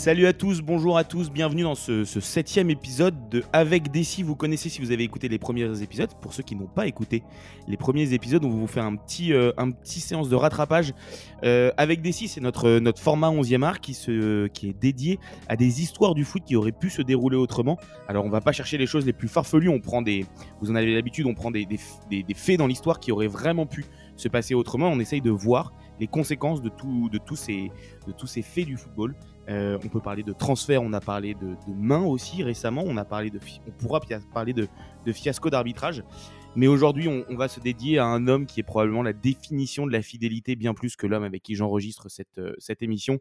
Salut à tous, bonjour à tous, bienvenue dans ce, septième épisode de Avec Desi. Vous connaissez si vous avez écouté les premiers épisodes. Pour ceux qui n'ont pas écouté les premiers épisodes, on vous faire un petit, euh, un petit séance de rattrapage. Euh, avec Desi, c'est notre, notre format 11e art qui, se, qui est dédié à des histoires du foot qui auraient pu se dérouler autrement. Alors on va pas chercher les choses les plus farfelues, on prend des, vous en avez l'habitude, on prend des, des, des, des faits dans l'histoire qui auraient vraiment pu se passer autrement. On essaye de voir les conséquences de, tout, de, tous, ces, faits du football. Euh, on peut parler de transfert, on a parlé de, main aussi récemment, on, pourra parler de fiasco d'arbitrage. Mais aujourd'hui, on, on, va se dédier à un homme qui est probablement la définition de la fidélité, bien plus que l'homme avec qui j'enregistre cette, euh, cette émission,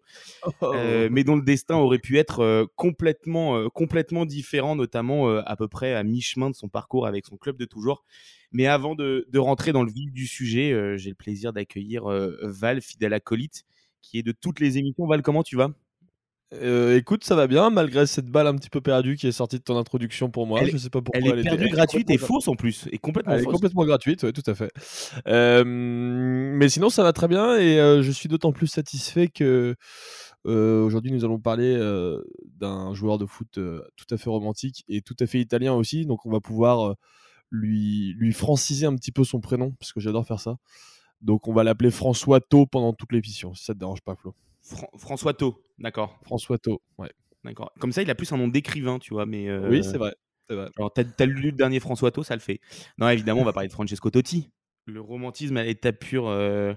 oh. euh, mais dont le destin aurait pu être euh, complètement, euh, complètement différent, notamment à peu près à mi-chemin de son parcours avec son club de toujours. Mais avant de, de rentrer dans le vif du sujet, j'ai le plaisir d'accueillir Val, fidèle acolyte, qui est de toutes les émissions. Val, comment tu vas? Euh, écoute, ça va bien, malgré cette balle un petit peu perdue qui est sortie de ton introduction pour moi. Elle, je sais pas pourquoi. Elle est elle perdue, était... gratuite et fausse en plus. Et complètement elle fausse. est complètement gratuite, ouais, tout à fait. Euh, mais sinon, ça va très bien et euh, je suis d'autant plus satisfait que aujourd'hui, nous allons parler d'un joueur de foot tout à fait romantique et tout à fait italien aussi. Donc, on va pouvoir lui, lui franciser un petit peu son prénom, parce que j'adore faire ça. Donc, on va l'appeler François Tau pendant toute l'émission, si ça te dérange pas, Flo. Fran François Tau, d'accord. François Tau, ouais. D'accord. Comme ça, il a plus un nom d'écrivain, tu vois, mais. Euh... Oui, c'est vrai. vrai. Alors, t'as as lu le dernier François Tau, ça le fait. Non, évidemment, on va parler de Francesco Totti. Le romantisme à l'état pur, euh,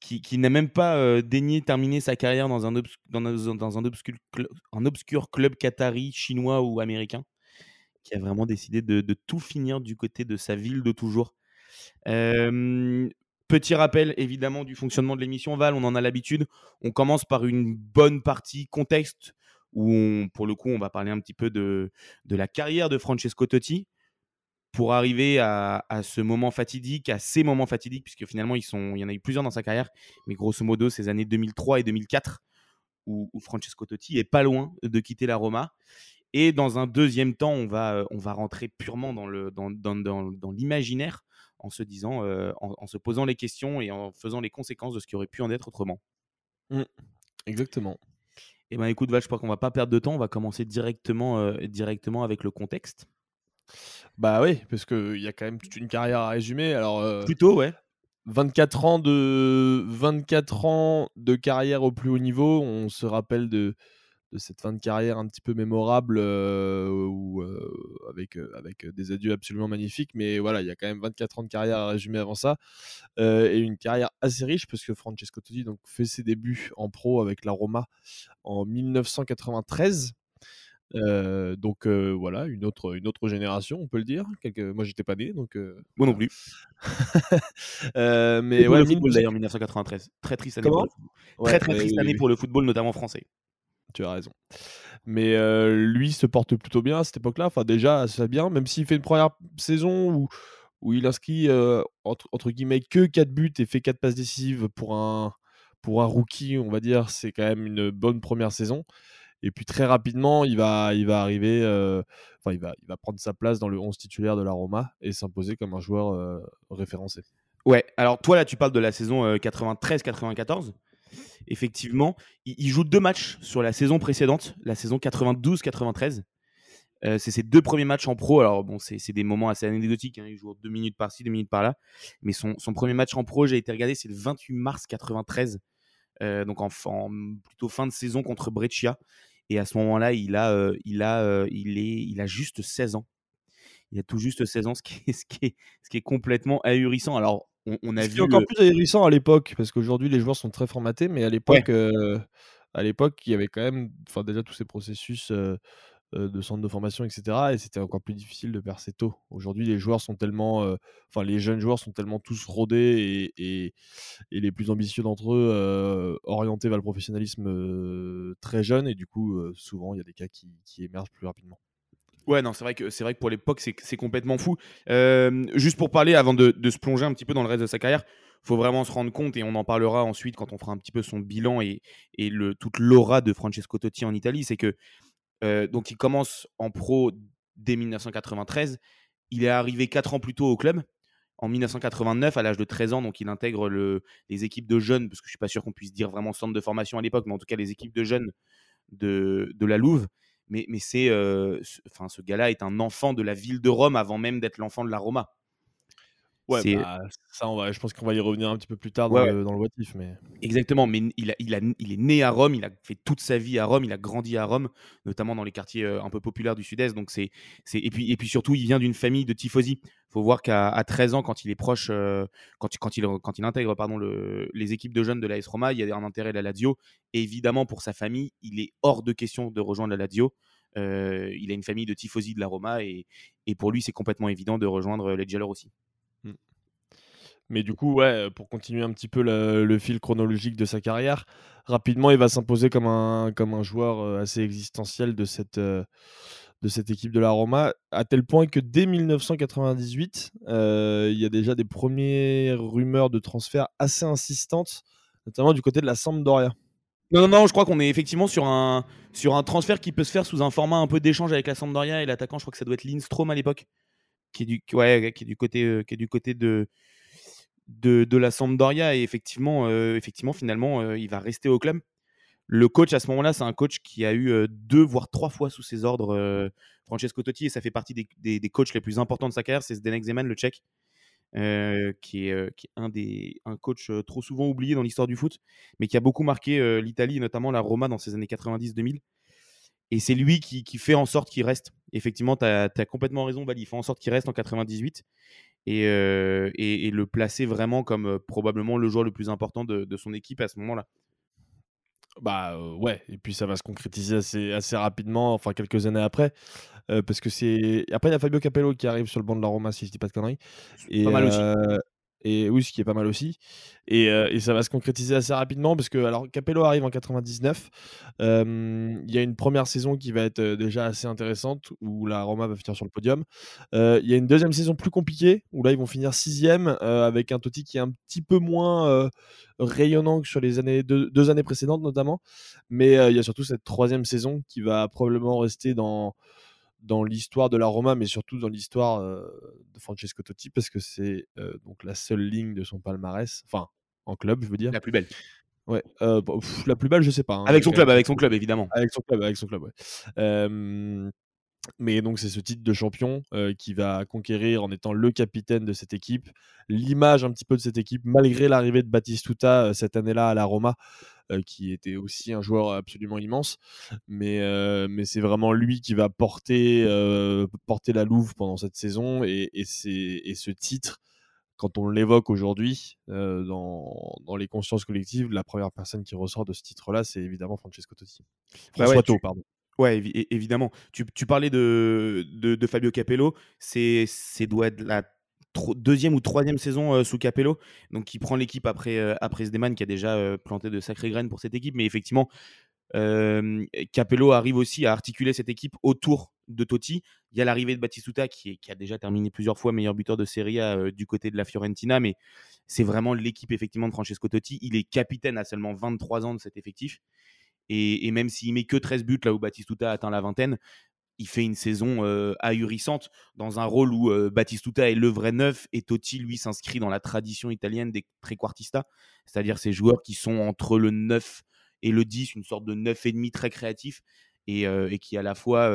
qui, qui n'a même pas euh, daigné terminer sa carrière dans un, obs dans un, dans un, obscur, un obscur club qatari, chinois ou américain, qui a vraiment décidé de, de tout finir du côté de sa ville de toujours. Euh, Petit rappel évidemment du fonctionnement de l'émission Val, on en a l'habitude. On commence par une bonne partie contexte où pour le coup on va parler un petit peu de, de la carrière de Francesco Totti pour arriver à, à, ce moment fatidique, à ces moments fatidiques, puisque finalement ils sont, il y en a eu plusieurs dans sa carrière, mais grosso modo ces années 2003 et 2004 où, Francesco Totti est pas loin de quitter la Roma. Et dans un deuxième temps, on va, on va rentrer purement dans l'imaginaire en se disant, en, en, se posant les questions et en faisant les conséquences de ce qui aurait pu en être autrement. Mmh, exactement. Et ben écoute Val, je crois qu'on va pas perdre de temps, on va commencer directement, euh, directement avec le contexte. Bah oui, parce qu'il y a quand même toute une carrière à résumer. Alors, euh, Plutôt, ouais. 24 ans, de, 24 ans de carrière au plus haut niveau, on se rappelle de, de cette fin de carrière un petit peu mémorable euh, où, euh, avec, euh, avec des adieux absolument magnifiques. Mais voilà, il y a quand même 24 ans de carrière à résumer avant ça. Euh, et une carrière assez riche parce que Francesco Totti donc, fait ses débuts en pro avec la Roma en 1993. Euh, donc euh, voilà, une autre, une autre génération, on peut le dire. Quelques... Moi, j'étais pas né, donc. Euh... Moi non plus. mais ouais, le football d'ailleurs 1993. Très triste année. Comment pour le... Très très triste année pour le football, notamment français tu as raison. Mais euh, lui se porte plutôt bien à cette époque-là. Enfin, déjà, ça bien, même s'il fait une première saison où, où il inscrit euh, entre, guillemets que 4 buts et fait 4 passes décisives pour un, pour un rookie, on va dire, c'est quand même une bonne première saison. Et puis très rapidement, il va, il va arriver, euh, enfin, il va, il va prendre sa place dans le 11 titulaire de la Roma et s'imposer comme un joueur référencé. Ouais, alors toi là, tu parles de la saison euh, 93-94 effectivement, il, joue deux matchs sur la saison précédente, la saison 92-93. Euh, c'est ses deux premiers matchs en pro. Alors, bon, c'est des moments assez anecdotiques. Hein. Il joue deux minutes par-ci, deux minutes par-là. Mais son, son, premier match en pro, j'ai été regardé, c'est le 28 mars 93. Euh, donc, en, plutôt fin de saison contre Brescia. Et à ce moment-là, il, a, euh, il, il, est, il a juste 16 ans. Il a tout juste 16 ans, ce qui est, ce qui est, ce qui est complètement ahurissant. Alors, on, on a Ce vu qui est encore le... plus ahurissant à l'époque, parce qu'aujourd'hui les joueurs sont très formatés, mais à l'époque, ouais. euh, à l'époque, il y avait quand même, enfin déjà tous ces processus euh, euh, de centre de formation, etc. Et c'était encore plus difficile de percer tôt. Aujourd'hui, les joueurs sont tellement, euh, enfin les jeunes joueurs sont tellement tous rodés et, et, et les plus ambitieux d'entre eux euh, orientés vers le professionnalisme euh, très jeune, et du coup, souvent il y a des cas qui, qui émergent plus rapidement. Ouais, non, c'est vrai que c'est vrai que pour l'époque, c'est complètement fou. Euh, juste pour parler, avant de, se plonger un petit peu dans le reste de sa carrière, faut vraiment se rendre compte, et on en parlera ensuite quand on fera un petit peu son bilan et, le, toute l'aura de Francesco Totti en Italie, c'est que euh, donc il commence en pro dès 1993. Il est arrivé 4 ans plus tôt au club. En 1989, à l'âge de 13 ans, donc il intègre le, les équipes de jeunes, parce que je suis pas sûr qu'on puisse dire vraiment centre de formation à l'époque, mais en tout cas les équipes de jeunes de, de la Louve. Mais, c'est, enfin, ce gars-là est un enfant de la ville de Rome avant même d'être l'enfant de la Roma. Ouais, bah, ça, on va, je pense qu'on va y revenir un petit peu plus tard dans, le, dans le mais... Exactement, mais il, a, il, a, il est né à Rome, il a fait toute sa vie à Rome, il a grandi à Rome, notamment dans les quartiers un peu populaires du Sud-Est. Donc c'est, c'est, et, puis, et puis surtout, il vient d'une famille de tifosi. Il faut voir qu'à 13 ans, quand il est proche, quand, quand, il, quand il intègre pardon, le, les équipes de jeunes de l'AS Roma, il y a un intérêt à la Lazio. Et évidemment, pour sa famille, il est hors de question de rejoindre la Lazio. il a une famille de tifosi de la Roma et, et pour lui, c'est complètement évident de rejoindre les aussi. Mais du coup, ouais, pour continuer un petit peu le, fil chronologique de sa carrière, rapidement, il va s'imposer comme un, comme un joueur euh, assez existentiel de cette, euh, de cette équipe de la Roma, à tel point que dès 1998, euh, il y a déjà des premières rumeurs de transfert assez insistantes, notamment du côté de la Sampdoria. Non, non, non, je crois qu'on est effectivement sur un, sur un transfert qui peut se faire sous un format un peu d'échange avec la Sampdoria et l'attaquant, je crois que ça doit être Lindstrom à l'époque, qui, est du, côté, côté de, de, la Sampdoria et effectivement, euh, effectivement finalement, euh, il va rester au club. Le coach à ce moment-là, c'est un coach qui a eu euh, deux voire trois fois sous ses ordres Francesco Totti et ça fait partie des, coachs les plus importants de sa carrière. C'est Zdenek Zeman, le Tchèque, qui est, un des un coach trop souvent oublié dans l'histoire du foot, mais qui a beaucoup marqué l'Italie, notamment la Roma dans ces années 90-2000. Et c'est lui qui, fait en sorte qu'il reste. Effectivement, tu as, as, complètement raison, Bali. Il fait en sorte qu'il reste en 98 et, le placer vraiment comme probablement le joueur le plus important de, son équipe à ce moment-là. Bah ouais, et puis ça va se concrétiser assez, assez rapidement, enfin quelques années après, parce que c'est. Après, il y a Fabio Capello qui arrive sur le banc de la Roma, si je dis pas de conneries. Et, pas mal aussi. Et oui, ce qui est pas mal aussi. Et, et, ça va se concrétiser assez rapidement parce que alors Capello arrive en 99. Il y a une première saison qui va être déjà assez intéressante où la Roma va finir sur le podium. Il y a une deuxième saison plus compliquée où là ils vont finir sixième avec un Totti qui est un petit peu moins rayonnant que sur les années deux années précédentes notamment. Mais il y a surtout cette troisième saison qui va probablement rester dans dans l'histoire de la Roma, mais surtout dans l'histoire de Francesco Totti, parce que c'est donc la seule ligne de son palmarès, enfin en club, je veux dire. La plus belle. Ouais, la plus belle, je sais pas. Hein, avec son club, avec son club, évidemment. Avec son club, avec son club, ouais. Mais donc c'est ce titre de champion qui va conquérir en étant le capitaine de cette équipe, l'image un petit peu de cette équipe, malgré l'arrivée de Batistuta cette année-là à la Roma, euh, qui était aussi un joueur absolument immense. Mais, euh, mais c'est vraiment lui qui va porter, euh, porter la Louve pendant cette saison. Et, et, et ce titre, quand on l'évoque aujourd'hui dans, dans, les consciences collectives, la première personne qui ressort de ce titre-là, c'est évidemment Francesco Totti. Bah François ouais, pardon. Ouais, évidemment. Tu, parlais de, Fabio Capello. C'est doit être la deuxième ou troisième saison sous Capello, donc qui prend l'équipe après, euh, après qui a déjà planté de sacrées graines pour cette équipe. Mais effectivement, Capello arrive aussi à articuler cette équipe autour de Totti. Il y a l'arrivée de Batistuta qui, qui, a déjà terminé plusieurs fois meilleur buteur de Serie A du côté de la Fiorentina, mais c'est vraiment l'équipe effectivement de Francesco Totti. Il est capitaine à seulement 23 ans de cet effectif. Et, et même s'il met que 13 buts là où Batistuta atteint la vingtaine, il fait une saison ahurissante dans un rôle où Batistuta est le vrai neuf et Totti, lui, s'inscrit dans la tradition italienne des trequartistas, c'est-à-dire ces joueurs qui sont entre le 9 et le 10, une sorte de 9 et demi très créatif et, qui à la fois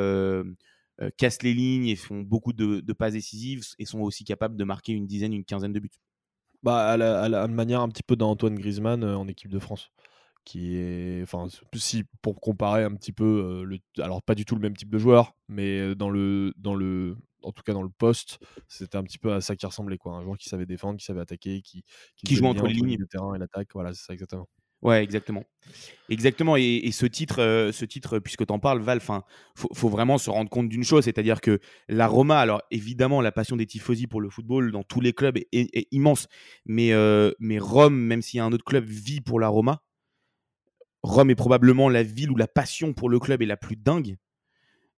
cassent les lignes et font beaucoup de, passes décisives et sont aussi capables de marquer une dizaine, une quinzaine de buts. Bah, à la, manière un petit peu d'Antoine Griezmann en équipe de France qui est, enfin, si pour comparer un petit peu, le, alors pas du tout le même type de joueur, mais dans le, dans le, en tout cas dans le poste, c'était un petit peu à ça qui ressemblait quoi, un joueur qui savait défendre, qui savait attaquer, qui, qui, joue entre les lignes, le terrain et l'attaque, voilà, c'est ça exactement. Ouais, exactement. Exactement. Et, ce titre, ce titre, puisque tu en parles, Val, il faut, faut, vraiment se rendre compte d'une chose, c'est-à-dire que la Roma, alors évidemment, la passion des tifosi pour le football dans tous les clubs est, immense, mais, mais Rome, même s'il y a un autre club, vit pour la Roma. Rome est probablement la ville où la passion pour le club est la plus dingue.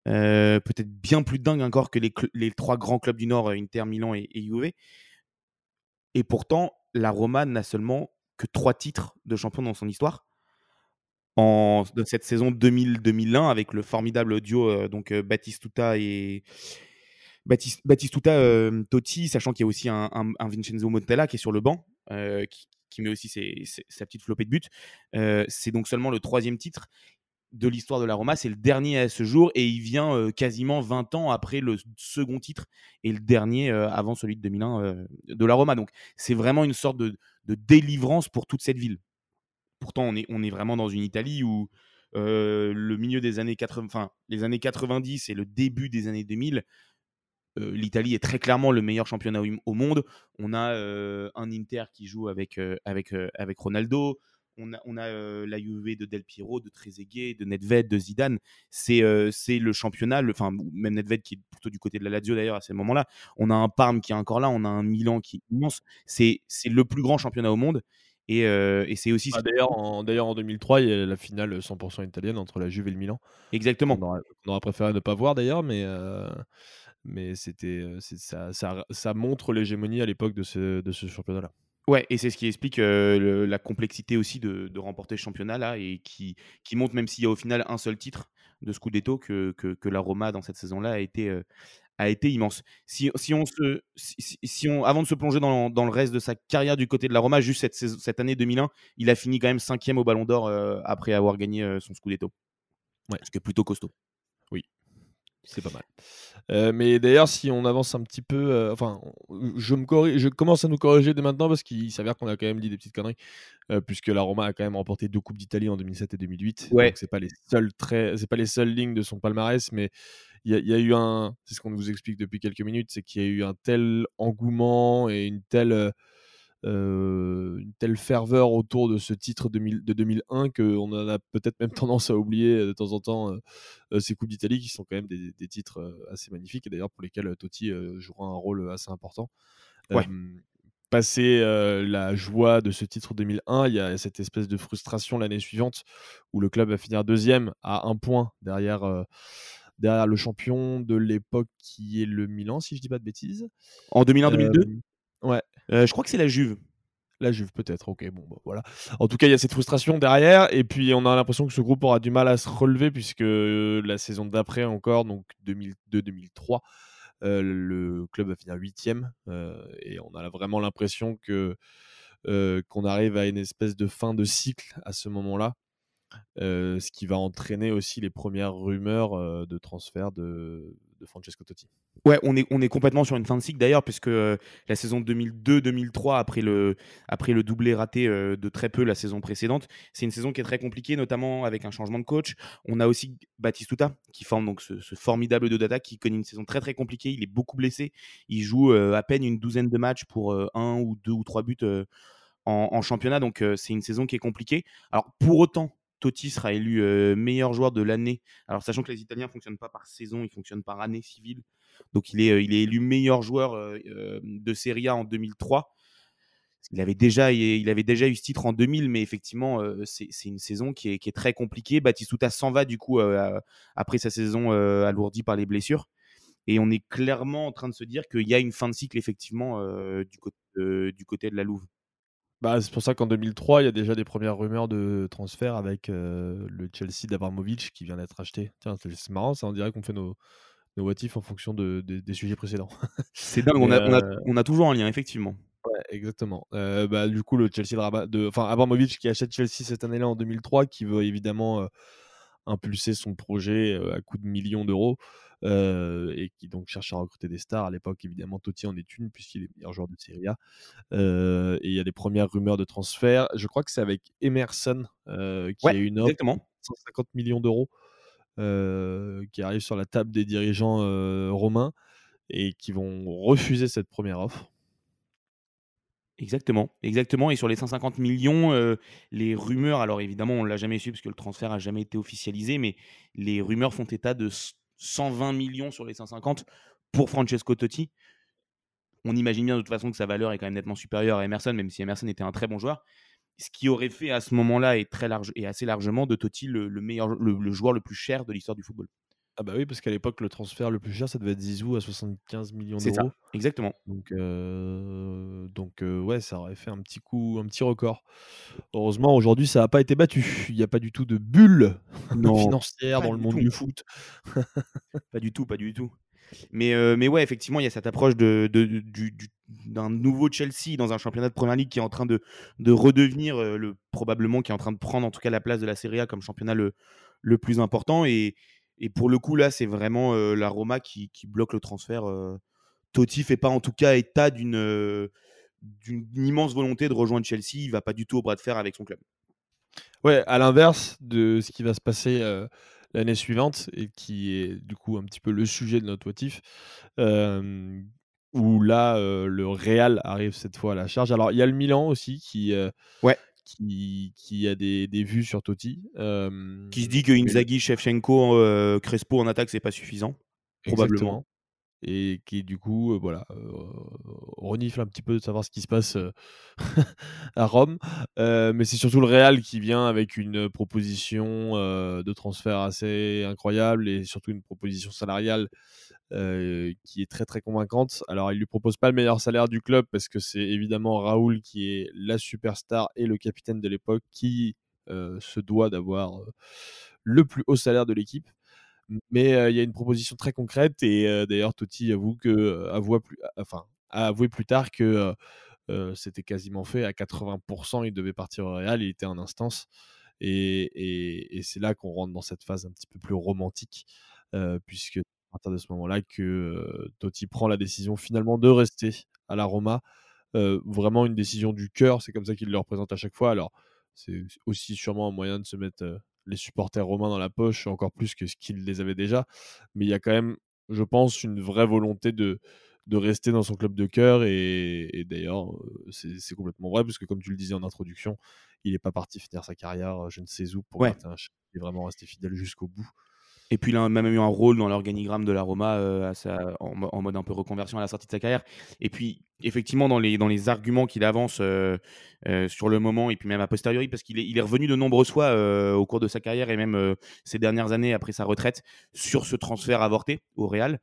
Euh, peut-être bien plus dingue encore que les, trois grands clubs du Nord, Inter, Milan et, Juve. Et pourtant, la Roma n'a seulement que trois titres de champion dans son histoire. En, cette saison 2000-2001 avec le formidable duo euh, donc euh, Battistuta et Battistuta Totti, sachant qu'il y a aussi un, Vincenzo Montella qui est sur le banc, qui, qui met aussi sa petite flopée de buts. Euh, c'est donc seulement le troisième titre. de l'histoire de la Roma. C'est le dernier à ce jour et il vient quasiment 20 ans après le second titre et le dernier avant celui de 2001 de la Roma. Donc c'est vraiment une sorte de, délivrance pour toute cette ville. Pourtant, on est, on est vraiment dans une Italie où le milieu des années 80, enfin les années 90 et le début des années 2000, l'Italie est très clairement le meilleur championnat au monde. On a un Inter qui joue avec, avec, avec Ronaldo on a, on a la Juve de Del Piero, de Trezeguet, de Nedved, de Zidane. C'est c'est le championnat, enfin même Nedved qui est plutôt du côté de la Lazio d'ailleurs à ce moment-là. On a un Parme qui est encore là, on a un Milan qui est immense. C'est le plus grand championnat au monde. Et, et c'est aussi. Ah, d'ailleurs, en, en 2003, il y a la finale 100% italienne entre la Juve et le Milan. Exactement. On aurait, préféré ne pas voir d'ailleurs, mais mais c'était ça, ça, ça, montre l'hégémonie à l'époque de ce, de ce championnat-là. Ouais, et c'est ce qui explique la complexité aussi de, remporter ce championnat-là et qui, qui montre, même s'il y a au final un seul titre de Scudetto, que, que, la Roma dans cette saison-là a été, a été immense. Si, si on se, si, on, avant de se plonger dans, dans, le reste de sa carrière du côté de la Roma, juste cette, cette année 2001, il a fini quand même cinquième au Ballon d'Or après avoir gagné son Scudetto. Ouais. Ce qui est plutôt costaud. Oui, c'est pas mal. Euh, mais d'ailleurs, si on avance un petit peu, euh, enfin, je, me je commence à nous corriger dès maintenant parce qu'il s'avère qu'on a quand même dit des petites conneries, euh, puisque la Roma a quand même remporté deux coupes d'Italie en 2007 et 2008. Ouais. Donc c'est pas les seuls traits, c'est pas les seules lignes de son palmarès, mais il y, y, a eu un, c'est ce qu'on vous explique depuis quelques minutes, c'est qu'il y a eu un tel engouement et une telle une telle ferveur autour de ce titre de 2001 qu'on a peut-être même tendance à oublier euh, de temps en temps euh, ces Coupes d'Italie qui sont quand même des, titres assez magnifiques et d'ailleurs pour lesquels Totti jouera un rôle assez important. Ouais. Passer la joie de ce titre 2001, il y a cette espèce de frustration l'année suivante où le club va finir deuxième à un point derrière derrière le champion de l'époque qui est le Milan, si je dis pas de bêtises. En 2001-2002 Ouais. Euh, je crois que c'est la Juve. La Juve, peut-être. Ok, bon, bah, voilà. En tout cas, il y a cette frustration derrière. Et puis, on a l'impression que ce groupe aura du mal à se relever, puisque la saison d'après encore, donc 2002-2003, euh, le club va finir huitième. Euh, et on a vraiment l'impression que qu'on arrive à une espèce de fin de cycle à ce moment-là. ce qui va entraîner aussi les premières rumeurs de transfert de, Francesco Totti. Ouais, on est, complètement sur une fin de cycle d'ailleurs, puisque euh, la saison 2002-2003, après le, doublé raté euh, de très peu la saison précédente, c'est une saison qui est très compliquée, notamment avec un changement de coach. On a aussi Batistuta, qui forme donc ce, formidable de data, qui connaît une saison très très compliquée. Il est beaucoup blessé. Il joue euh, à peine une douzaine de matchs pour un ou deux ou trois buts en, en, championnat, donc c'est une saison qui est compliquée. Alors pour autant, Totti sera élu meilleur joueur de l'année. Alors, sachant que les Italiens ne fonctionnent pas par saison, ils fonctionnent par année civile. Donc, il est, élu meilleur joueur de Serie A en 2003. Il avait, déjà, eu ce titre en 2000, mais effectivement, c'est une saison qui est, qui très compliquée. Batistuta s'en va du coup après sa saison alourdie par les blessures. Et on est clairement en train de se dire qu'il y a une fin de cycle, effectivement, du, côté, du côté de la Louve. Bah, c'est pour ça qu'en 2003, il y a déjà des premières rumeurs de transfert avec le Chelsea d'Abramovic qui vient d'être acheté. Tiens, c'est marrant, ça on dirait qu'on fait nos, nos what en fonction de, des sujets précédents. c'est dingue, on a, on, a, toujours un lien, effectivement. Ouais, exactement. bah, du coup, le Chelsea de, enfin, Abramovic qui achète Chelsea cette année-là en 2003, qui veut évidemment impulser son projet à coût de millions d'euros. Euh, et qui donc cherche à recruter des stars. À l'époque, évidemment, Totti en est une, puisqu'il est meilleur joueur de Serie A. Euh, et il y a des premières rumeurs de transfert. Je crois que c'est avec Emerson euh, qui a une offre de 150 millions d'euros qui arrive sur la table des dirigeants romains et qui vont refuser cette première offre. Exactement, exactement. Et sur les 150 millions, les rumeurs, alors évidemment, on ne l'a jamais su parce que le transfert n'a jamais été officialisé, mais les rumeurs font état de 120 millions sur les 150 pour Francesco Totti. On imagine bien de toute façon que sa valeur est quand même nettement supérieure à Emerson, même si Emerson était un très bon joueur. Ce qui aurait fait à ce moment-là et, très large, et assez largement de Totti le, meilleur, le, joueur le plus cher de l'histoire du football. Ah bah oui, parce qu'à l'époque, le transfert le plus cher, ça devait être Zizou à 75 millions d'euros. C'est ça, exactement. Donc, euh, donc euh, ouais, ça aurait fait un petit coup, un petit record. Heureusement, aujourd'hui, ça n'a pas été battu. Il n'y a pas du tout de bulle financière dans le monde du foot. pas du tout, pas du tout. Mais, euh, mais ouais, effectivement, il y a cette approche de, du, d'un nouveau Chelsea dans un championnat de Première Ligue qui est en train de, de redevenir le probablement qui est en train de prendre en tout cas la place de la Serie A comme championnat le, le plus important et, et pour le coup là c'est vraiment la Roma qui, qui, bloque le transfert Totti fait pas en tout cas état d'une d'une immense volonté de rejoindre Chelsea il va pas du tout au bras de fer avec son club Ouais, à l'inverse de ce qui va se passer l'année suivante, et qui est du coup un petit peu le sujet de notre motif, où là, le Real arrive cette fois à la charge. Alors, il y a le Milan aussi qui, ouais. Qui, qui, a des, des, vues sur Totti. qui se dit que Inzaghi, Shevchenko, Crespo en attaque, c'est pas suffisant. Probablement et qui du coup voilà renifle un petit peu de savoir ce qui se passe à Rome. Mais c'est surtout le Real qui vient avec une proposition de transfert assez incroyable et surtout une proposition salariale qui est très très convaincante. Alors il lui propose pas le meilleur salaire du club parce que c'est évidemment Raoul qui est la superstar et le capitaine de l'époque qui se doit d'avoir le plus haut salaire de l'équipe mais il y a une proposition très concrète et d'ailleurs Totti avoue plus, a avoué plus tard que c'était quasiment fait à 80%. Il devait partir au Real, il était en instance. Et, et, c'est là qu'on rentre dans cette phase un petit peu plus romantique, puisque à partir de ce moment-là que Totti prend la décision finalement de rester à la Roma. vraiment une décision du cœur, c'est comme ça qu'il le représente à chaque fois. Alors, c'est aussi sûrement un moyen de se mettre les supporters romains dans la poche, encore plus que ce qu'ils les avaient déjà. Mais il y a quand même, je pense, une vraie volonté de, de rester dans son club de cœur. Et, d'ailleurs, c'est complètement vrai, puisque comme tu le disais en introduction, il n'est pas parti finir sa carrière je ne sais où pour ouais. un Il est vraiment resté fidèle jusqu'au bout. Et puis il a même eu un rôle dans l'organigramme de la Roma euh, en, mode un peu reconversion à la sortie de sa carrière. Et puis effectivement dans les, dans les arguments qu'il avance euh, euh, sur le moment et puis même a posteriori, parce qu'il est, il est revenu de nombreuses fois au cours de sa carrière et même ces dernières années après sa retraite sur ce transfert avorté au Real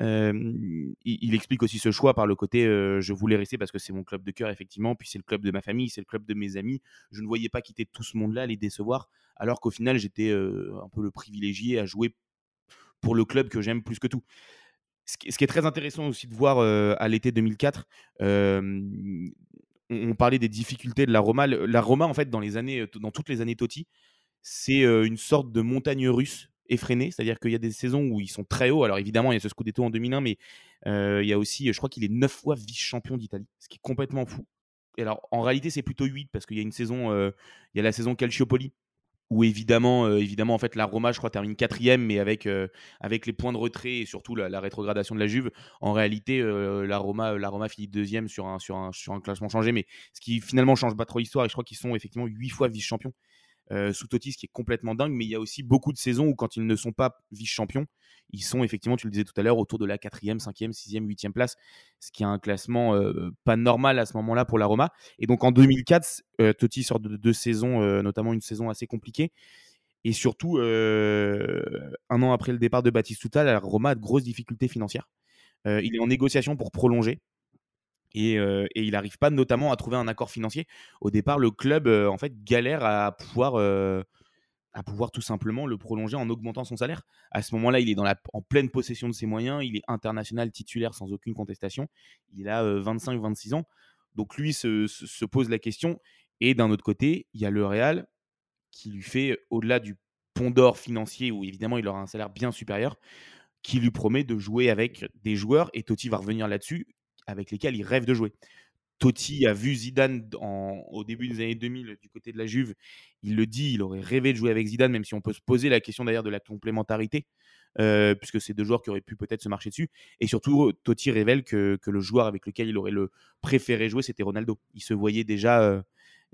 il, explique aussi ce choix par le côté je voulais rester parce que c'est mon club de cœur, effectivement, puis c'est le club de ma famille, c'est le club de mes amis. Je ne voyais pas quitter tout ce monde-là, les décevoir, alors qu'au final, j'étais un peu le privilégié à jouer pour le club que j'aime plus que tout. Ce qui, est très intéressant aussi de voir à l'été 2004, on, parlait des difficultés de la Roma. La Roma, en fait, dans, les années, dans toutes les années Totti, c'est une sorte de montagne russe effréné, c'est-à-dire qu'il y a des saisons où ils sont très hauts. Alors évidemment, il y a ce Scudetto en 2001, mais il y a aussi, je crois qu'il est 9 fois vice-champion d'Italie, ce qui est complètement fou. Et alors en réalité, c'est plutôt 8 parce qu'il y a une saison, il y a la saison Calciopoli où évidemment, évidemment, en fait, la Roma, je crois, termine quatrième, mais avec, avec les points de retrait et surtout la, rétrogradation de la Juve, en réalité, la, Roma, la Roma finit deuxième sur un, sur, un, sur un classement changé, mais ce qui finalement change pas trop l'histoire, et je crois qu'ils sont effectivement huit fois vice-champions. Euh, sous Totti, ce qui est complètement dingue. Mais il y a aussi beaucoup de saisons où, quand ils ne sont pas vice-champions, ils sont effectivement, tu le disais tout à l'heure, autour de la 4e, 5e, 6e, 8e place, ce qui est un classement euh, pas normal à ce moment-là pour la Roma. Et donc en 2004, euh, Totti sort de deux saisons, notamment une saison assez compliquée. Et surtout, un an après le départ de Batistuta, la Roma a de grosses difficultés financières. il est en négociation pour prolonger. Et, il n'arrive pas notamment à trouver un accord financier. Au départ, le club en fait galère à pouvoir, à pouvoir tout simplement le prolonger en augmentant son salaire. À ce moment-là, il est dans la, en pleine possession de ses moyens. Il est international titulaire sans aucune contestation. Il a 25-26 ans. Donc lui se, se, pose la question. Et d'un autre côté, il y a le Real qui lui fait, au-delà du pont d'or financier, où évidemment il aura un salaire bien supérieur, qui lui promet de jouer avec des joueurs. Et Totti va revenir là-dessus avec lesquels il rêve de jouer. Totti a vu Zidane au début des années 2000 du côté de la Juve. Il le dit, il aurait rêvé de jouer avec Zidane, même si on peut se poser la question d'ailleurs de la complémentarité, euh, puisque c'est deux joueurs qui auraient pu peut-être se marcher dessus. Et surtout, Totti révèle que, le joueur avec lequel il aurait le préféré jouer, c'était Ronaldo. Il se voyait déjà, euh,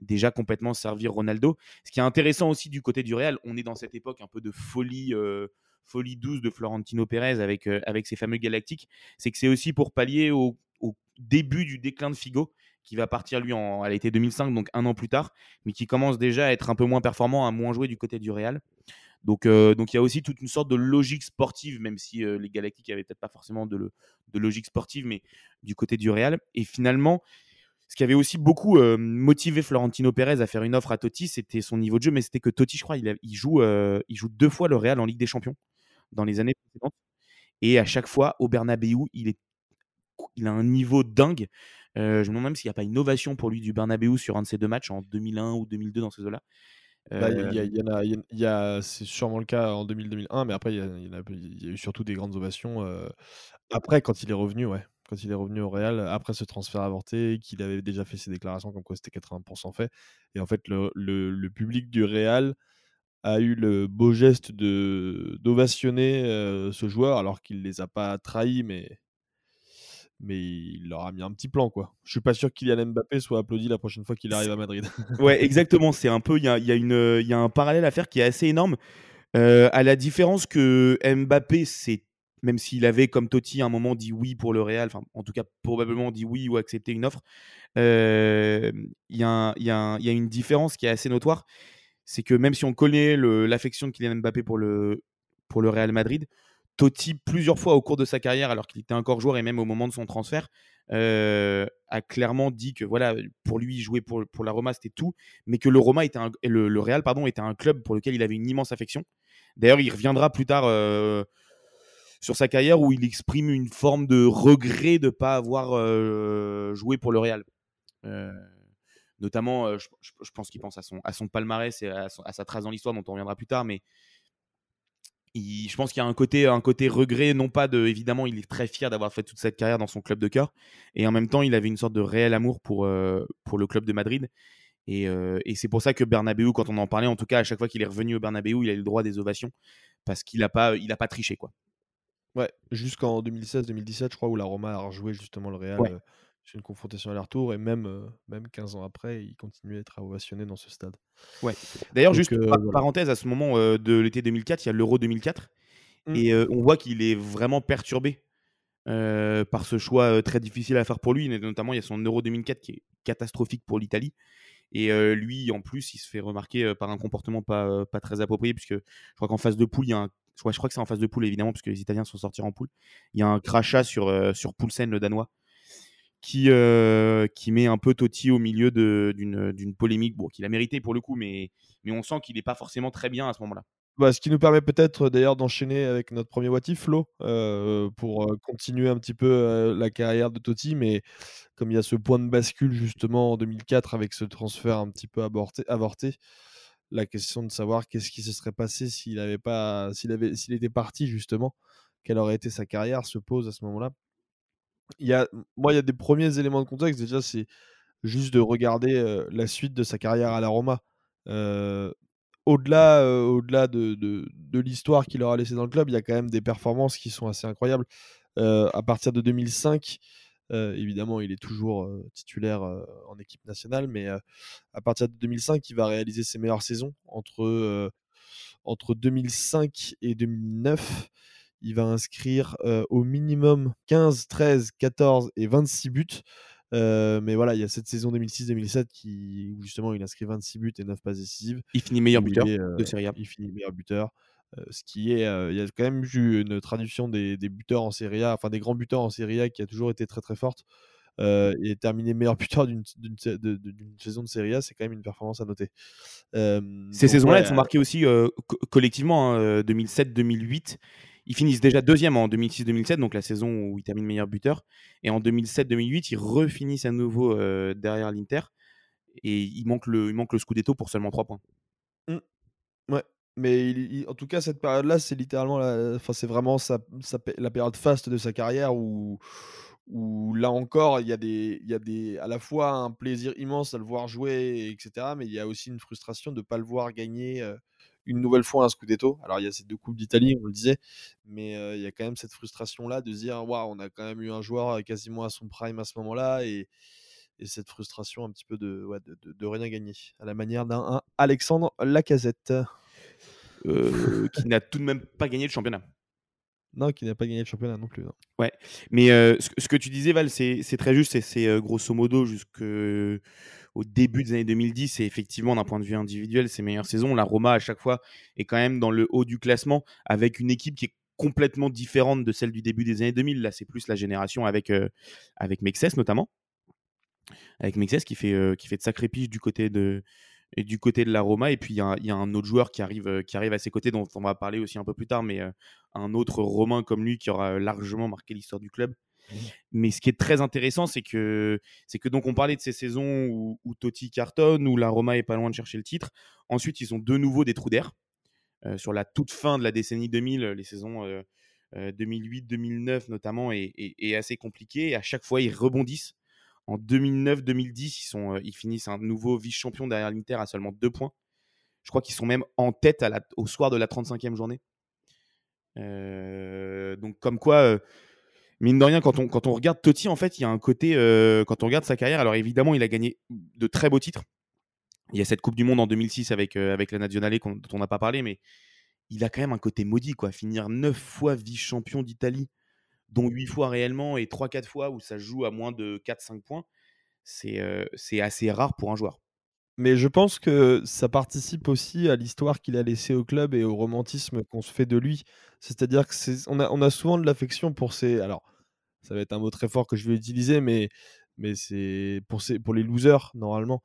déjà complètement servir Ronaldo. Ce qui est intéressant aussi du côté du Real, on est dans cette époque un peu de folie. Euh, folie douce de Florentino Pérez avec, avec ses fameux Galactiques, c'est que c'est aussi pour pallier au, au début du déclin de Figo, qui va partir lui en à l'été 2005, donc un an plus tard, mais qui commence déjà à être un peu moins performant, à moins jouer du côté du Real. Donc, euh, donc il y a aussi toute une sorte de logique sportive, même si euh, les Galactiques n'avaient peut-être pas forcément de, de, logique sportive, mais du côté du Real. Et finalement, ce qui avait aussi beaucoup euh, motivé Florentino Pérez à faire une offre à Totti, c'était son niveau de jeu, mais c'était que Totti, je crois, il, joue, il joue deux fois le Real en Ligue des Champions dans les années précédentes. Et à chaque fois, au Bernabeu, il est il a un niveau dingue. je me demande même s'il n'y a pas une ovation pour lui du Bernabeu sur un de ces deux matchs en 2001 ou 2002 dans ces eaux-là. Bah, il y, y, en a, il y a, c'est sûrement le cas en 2000-2001, mais après il y, a, eu surtout des grandes ovations. après, quand il est revenu, ouais, quand il est revenu au Real, après ce transfert avorté, qu'il avait déjà fait ses déclarations comme quoi c'était 80% fait, et en fait le, le, le, public du Real a eu le beau geste de d'ovationner ce joueur alors qu'il les a pas trahis, mais mais il leur a mis un petit plan quoi. Je suis pas sûr qu'Ilian Mbappé soit applaudi la prochaine fois qu'il arrive à Madrid. ouais, exactement. C'est un peu, il y a, y, a y a, un parallèle à faire qui est assez énorme. Euh, à la différence que Mbappé, c'est même s'il avait comme Totti à un moment dit oui pour le Real, enfin en tout cas probablement dit oui ou accepté une offre, il y, y, y, a une différence qui est assez notoire. C'est que même si on connaît l'affection de Kylian Mbappé pour le, pour le Real Madrid, Totti, plusieurs fois au cours de sa carrière, alors qu'il était encore joueur et même au moment de son transfert, euh, a clairement dit que voilà, pour lui, jouer pour, pour la Roma, c'était tout, mais que le, Roma était le, le, Real pardon, était un club pour lequel il avait une immense affection. D'ailleurs, il reviendra plus tard euh, sur sa carrière où il exprime une forme de regret de ne pas avoir euh, joué pour le Real. notamment, je, je, pense qu'il pense à son, à son palmarès et à, à sa trace dans l'histoire, dont on reviendra plus tard, mais je pense qu'il y a un côté, un côté regret, non pas de. Évidemment, il est très fier d'avoir fait toute cette carrière dans son club de cœur. Et en même temps, il avait une sorte de réel amour pour, euh, pour le club de Madrid. Et, euh, et c'est pour ça que Bernabeu, quand on en parlait, en tout cas, à chaque fois qu'il est revenu au Bernabeu, il a eu le droit des ovations. Parce qu'il n'a pas, il a pas triché. quoi. Ouais, jusqu'en 2016-2017, je crois, où la Roma a rejoué justement le Real. Euh, une confrontation à leur tour et même, euh, même 15 ans après, il continue à être ovationné dans ce stade. Ouais. D'ailleurs, juste euh, parenthèse, à ce moment euh, de l'été 2004, il y a l'Euro 2004 mmh. et on voit qu'il est vraiment perturbé par ce choix très difficile à faire pour lui. Notamment, il y a son Euro 2004 qui est catastrophique pour l'Italie. Et lui, en plus, il se fait remarquer par un comportement pas, pas très approprié, puisque je crois qu'en phase de poule, il y a un je crois que c'est en phase de poule évidemment, puisque les Italiens sont sortis en poule. Il y a un crachat sur, sur Poulsen, le Danois, qui, euh, qui met un peu Totti au milieu d'une polémique qu'il a mérité pour le coup, mais, mais on sent qu'il n'est pas forcément très bien à ce moment-là. Bah, ce qui nous permet peut-être d'ailleurs d'enchaîner avec notre premier Watif, Flo, euh, pour euh, continuer un petit peu la carrière de Totti. Mais comme il y a ce point de bascule justement en 2004 avec ce transfert un petit peu avorté, avorté la question de savoir qu'est-ce qui se serait passé s'il pas, s'il était parti justement, quelle aurait été sa carrière, se pose à ce moment-là il y a, moi, il y a des premiers éléments de contexte. Déjà, c'est juste de regarder la suite de sa carrière à la Roma. au-delà, au-delà de, de, l'histoire qu'il aura laissée dans le club, il y a quand même des performances qui sont assez incroyables. à partir de 2005, évidemment, il est toujours titulaire en équipe nationale, mais à partir de 2005, il va réaliser ses meilleures saisons entre, entre 2005 et 2009 il va inscrire au minimum 15, 13, 14 et 26 buts. mais voilà, il y a cette saison 2006-2007 qui, où justement il inscrit 26 buts et 9 passes décisives. Il finit meilleur buteur de Serie A. Il finit meilleur buteur. ce qui est, il y a quand même eu une traduction des, des, buteurs en Serie A, enfin des grands buteurs en Serie A qui a toujours été très très forte. et terminer meilleur buteur d'une saison de Serie A, c'est quand même une performance à noter. Ces saisons-là, elles sont marquées aussi collectivement, 2007-2008. Ils finissent déjà deuxième en 2006-2007, donc la saison où il termine meilleur buteur. Et en 2007-2008, ils refinissent à nouveau euh, derrière l'Inter. Et il manque, le, il manque le Scudetto pour seulement 3 points. Mmh. Ouais. Mais en tout cas, cette période-là, c'est littéralement enfin, vraiment sa, la période faste de sa carrière où, où là encore, il y, a des, il y a des, à la fois un plaisir immense à le voir jouer, etc. Mais il y a aussi une frustration de ne pas le voir gagner. Euh, une nouvelle fois un Scudetto. Alors il y a ces deux coupes d'Italie, on le disait, mais il y a quand même cette frustration-là de se dire, waouh, on a quand même eu un joueur quasiment à son prime à ce moment-là, et, cette frustration un petit peu de, de, rien gagner, à la manière d'un Alexandre Lacazette. Euh, qui n'a tout de même pas gagné le championnat. Non, qui n'a pas gagné le championnat non plus. Ouais, mais ce, que tu disais, Val, c'est très juste, c'est grosso modo jusque au début des années 2010 et effectivement d'un point de vue individuel ses meilleures saisons. La Roma à chaque fois est quand même dans le haut du classement avec une équipe qui est complètement différente de celle du début des années 2000. Là c'est plus la génération avec, euh, avec Mexes notamment. Avec Mexes qui fait, euh, qui fait de sacrés piges du côté de, et du côté de la Roma. Et puis il y, y, a un autre joueur qui arrive, euh, qui arrive à ses côtés dont on va parler aussi un peu plus tard, mais un autre Romain comme lui qui aura largement marqué l'histoire du club Mais ce qui est très intéressant, c'est que, c'est que donc on parlait de ces saisons où, où Totti cartonne, où la Roma est pas loin de chercher le titre. Ensuite, ils ont de nouveau des trous d'air. Euh, sur la toute fin de la décennie 2000, les saisons 2008-2009 notamment, est, est, assez compliqué. Et à chaque fois, ils rebondissent. En 2009-2010, ils, sont, ils finissent un nouveau vice-champion derrière l'Inter à seulement deux points. Je crois qu'ils sont même en tête au soir de la 35e journée. Euh, donc, comme quoi, euh, mine de rien, quand on, quand regarde Totti, en fait, il y a un côté, euh, quand on regarde sa carrière, alors évidemment, il a gagné de très beaux titres. Il y a cette Coupe du Monde en 2006 avec, avec la Nazionale dont on n'a pas parlé, mais il a quand même un côté maudit, quoi. Finir 9 fois vice-champion d'Italie, dont 8 fois réellement et 3-4 fois où ça joue à moins de 4-5 points, c'est assez rare pour un joueur. Mais je pense que ça participe aussi à l'histoire qu'il a laissée au club et au romantisme qu'on se fait de lui. C'est-à-dire que on a, on a souvent de l'affection pour ses. Alors, ça va être un mot très fort que je vais utiliser, mais, mais c'est pour, pour les losers, normalement.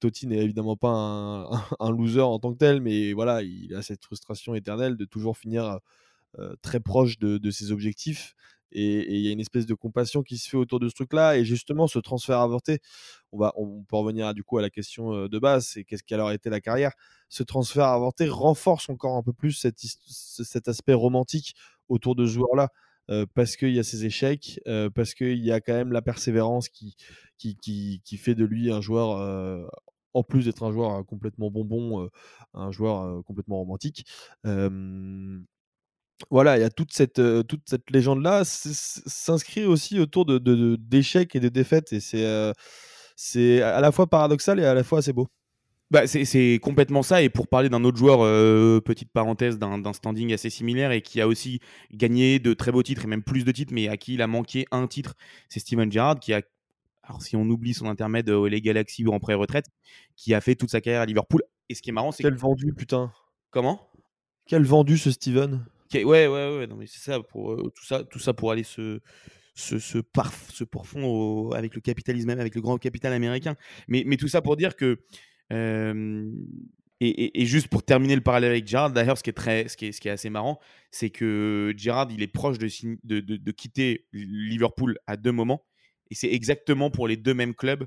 Totti n'est évidemment pas un, un, loser en tant que tel, mais voilà, il a cette frustration éternelle de toujours finir très proche de, ses objectifs et il y a une espèce de compassion qui se fait autour de ce truc-là. Et justement, ce transfert avorté, on, va, on peut revenir à, du coup à la question de base, c'est qu'est-ce qu'elle aurait été la carrière Ce transfert avorté renforce encore un peu plus cet, aspect romantique autour de ce joueur-là. parce qu'il y a ses échecs, parce qu'il y a quand même la persévérance qui, qui, qui, qui fait de lui un joueur, en plus d'être un joueur complètement bonbon, un joueur complètement romantique voilà, il y a toute cette, toute cette légende-là, s'inscrit aussi autour de, d'échecs et de défaites, et c'est, c'est à la fois paradoxal et à la fois assez beau. Bah, c'est, complètement ça. Et pour parler d'un autre joueur, petite parenthèse, d'un, standing assez similaire et qui a aussi gagné de très beaux titres et même plus de titres, mais à qui il a manqué un titre, c'est Steven Gerrard qui a, alors si on oublie son intermède aux les Galaxies ou en pré-retraite, qui a fait toute sa carrière à Liverpool. Et ce qui est marrant, c'est quel vendu, putain. Comment? Quel vendu ce Steven? Ouais, ouais, ouais, non, mais c'est ça, pour, tout ça, tout ça pour aller se, se, se, parf, se pourfond avec le capitalisme, avec le grand capital américain. Mais, mais tout ça pour dire que. et, juste pour terminer le parallèle avec Gerrard, d'ailleurs, ce, qui est très, ce, qui est, ce qui est assez marrant, c'est que Gerrard, il est proche de, de, de, de, quitter Liverpool à deux moments. Et c'est exactement pour les deux mêmes clubs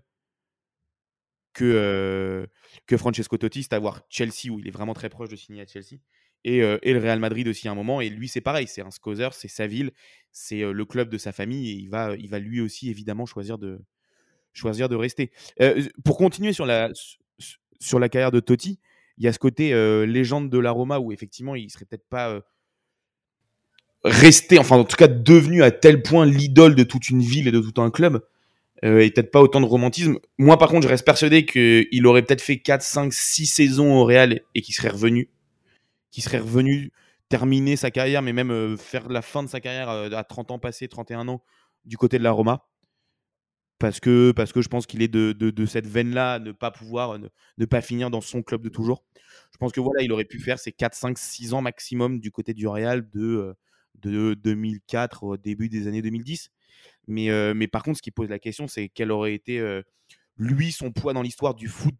que, que Francesco Totti, c'est à voir Chelsea, où il est vraiment très proche de signer à Chelsea, et, le Real Madrid aussi à un moment. Et lui, c'est pareil, c'est un Scozer, c'est sa ville, c'est le club de sa famille, et il va, il va lui aussi évidemment choisir de, choisir de rester. pour continuer sur la, sur la carrière de Totti, il y a ce côté légende de la Roma où effectivement il serait peut-être pas resté, enfin en tout cas devenu à tel point l'idole de toute une ville et de tout un club. et peut-être pas autant de romantisme. Moi, par contre, je reste persuadé qu'il aurait peut-être fait 4, 5, 6 saisons au Real et qu'il serait revenu qui serait revenu terminer sa carrière, mais même euh, faire la fin de sa carrière euh, à 30 ans passés, 31 ans, du côté de la Roma. Parce que, je pense qu'il est de, cette veine-là, ne pas pouvoir, ne, pas finir dans son club de toujours. Je pense que voilà, il aurait pu faire ses 4, 5, 6 ans maximum du côté du Real de, de 2004 au début des années 2010. Mais, mais par contre, ce qui pose la question, c'est quel aurait été, lui, son poids dans l'histoire du foot